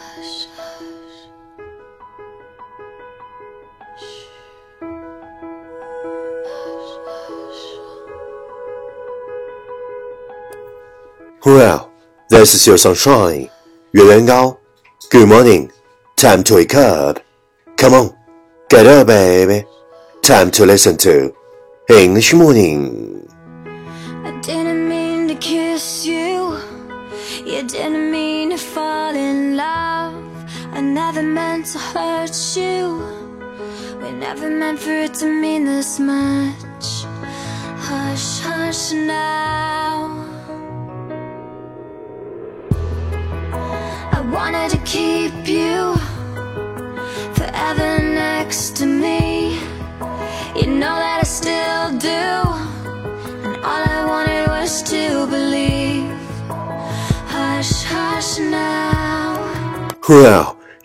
Hush, this is your sunshine, Yuan Gao. Good morning. Time to wake up. Come on, get up, baby. Time to listen to English morning. I didn't mean to kiss you. You didn't mean to fall in love. I never meant to hurt you. We never meant for it to mean this much. Hush, hush now. I wanted to keep you forever next to me. You know that I still do. And all I wanted was to believe. Hush, hush now. Well,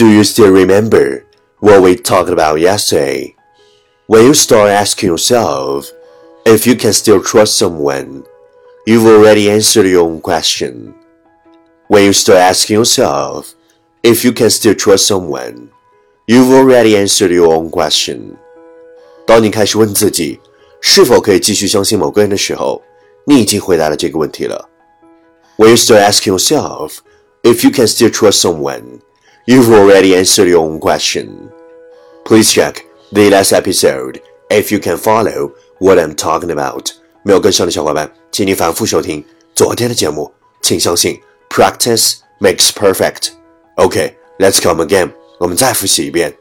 do you still remember what we talked about yesterday? When you start asking yourself if you can still trust someone, you've already answered your own question. When you start asking yourself if you can still trust someone, you've already answered your own question. 当你开始问自己是否可以继续相信某个人的时候，你已经回答了这个问题了。When you start asking yourself if you can still trust someone, you've already answered your own question. Please check the last episode if you can follow what I'm talking about. 没有跟上的小伙伴，请你反复收听昨天的节目。请相信，practice makes perfect. Okay, let's come again. 我们再复习一遍。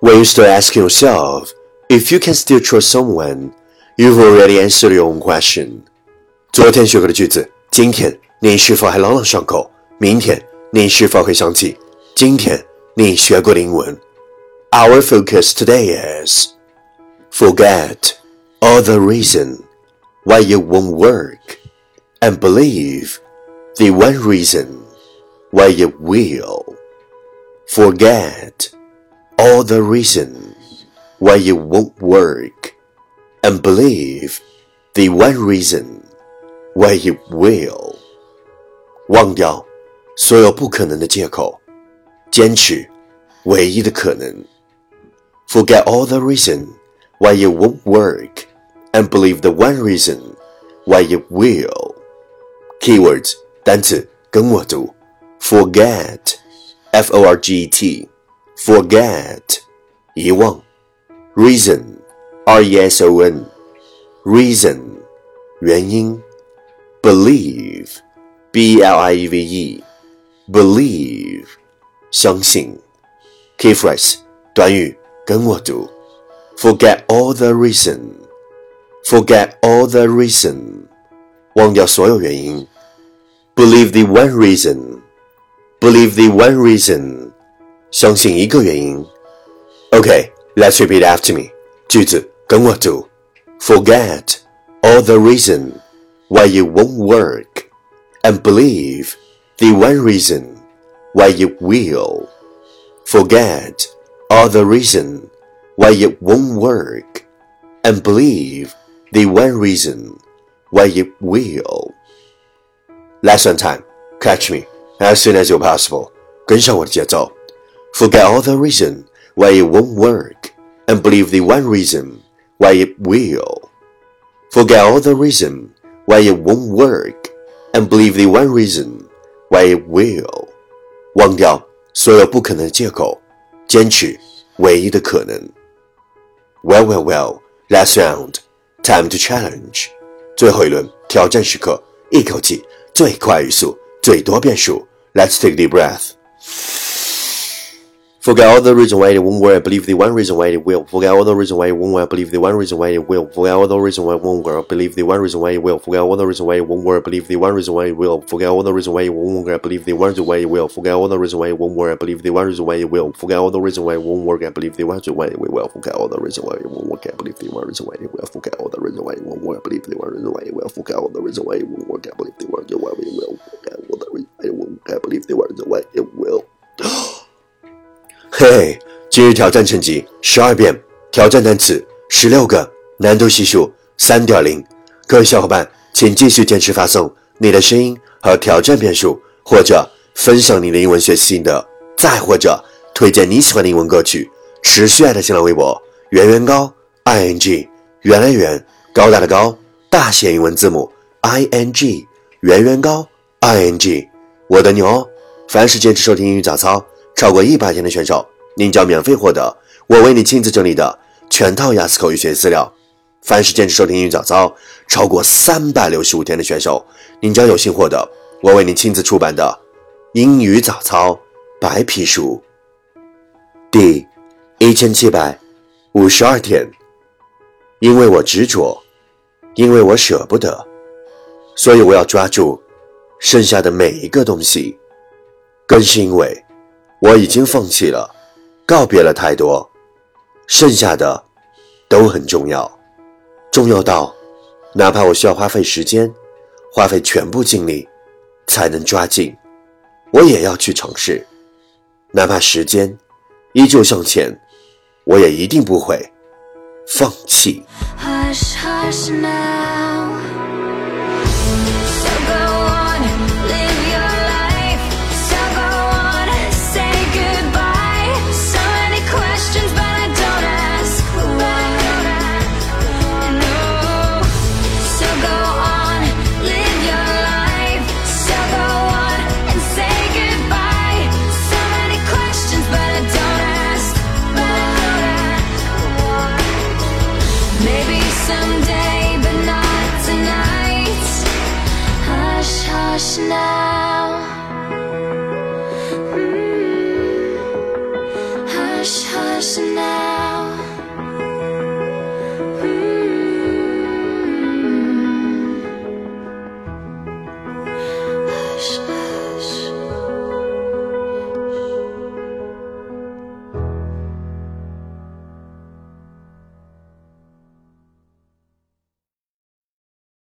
When you start asking yourself if you can still trust someone, you've already answered your own question. 昨天学过的句子，今天你是否还朗朗上口？明天你是否会想起 今天你学过的英文？Our focus today is forget all the reason why you won't work and believe the one reason why you will. Forget all the reason why you won't work and believe the one reason why you will. 忘掉所有不可能的借口， 坚持唯一的可能。Forget all the reason why you won't work and believe the one reason why you will. Keywords 单词跟我读：forget, f o r g e t, forget 遗忘；reason, r e s o n, reason 原因；believe, b l i e v e, believe 相信。Key phrase 短语跟我读：forget all the reason, forget all the reason 忘掉所有原因。Believe the one reason, believe the one reason 相信一个原因。Okay, let's repeat after me. 句子跟我读：Forget all the reason why you won't work, and believe the one reason why you will. Forget all the reason why you won't work, and believe the one reason why you will. Lesson time. Catch me as soon as you're possible. 跟上我的节奏。Forget all the reason why it won't work, and believe the one reason why it will. Forget all the reason why it won't work, and believe the one reason why it will. 忘掉所有不可能的借口，坚持，唯一的可能。Well, well, well, last round, time to challenge。最后一轮挑战时刻，一口气，最快语速，最多变数。Let's take a deep breath. Forget all the reason why it won't work. Believe the one reason why it will. Forget all the reason why it won't work. Believe the one reason why it will. Forget all the reason why it won't work. Believe the one reason why it will. Forget all the reason why it won't work. Believe the one reason why it will. Forget all the reason why it won't work. Believe the one reason why it will. Forget all the reason why it won't work. Believe the one reason why it will. Forget all the reason why it won't work. Believe the one reason why it will. Forget all the reason why it won't work. Believe the one reason why it will. Forget all the reason why it won't work. Believe the one reason why it will. Forget all the reason why it won't work. Believe the one reason why it will. Forget all the reason why it won't work. Believe the one reason why it will. Hey. 今日挑战成绩十二遍，挑战单词十六个，难度系数三点零。各位小伙伴，请继续坚持发送你的声音和挑战遍数，或者分享你的英文学习心得，再或者推荐你喜欢的英文歌曲。持续爱的新浪微博圆圆高 i n g 圆来圆高大的高大写英文字母 i n g 圆圆高 i n g 我的牛哦！凡是坚持收听英语早操超过一百天的选手。您将免费获得我为你亲自整理的全套雅思口语学习资料。凡是坚持收听英语早操超过三百六十五天的选手，您将有幸获得我为你亲自出版的英语早操白皮书。第一千七百五十二天，因为我执着，因为我舍不得，所以我要抓住剩下的每一个东西，更是因为我已经放弃了。告别了太多，剩下的都很重要，重要到哪怕我需要花费时间，花费全部精力才能抓紧，我也要去尝试。哪怕时间依旧向前，我也一定不会放弃。Hush, hush.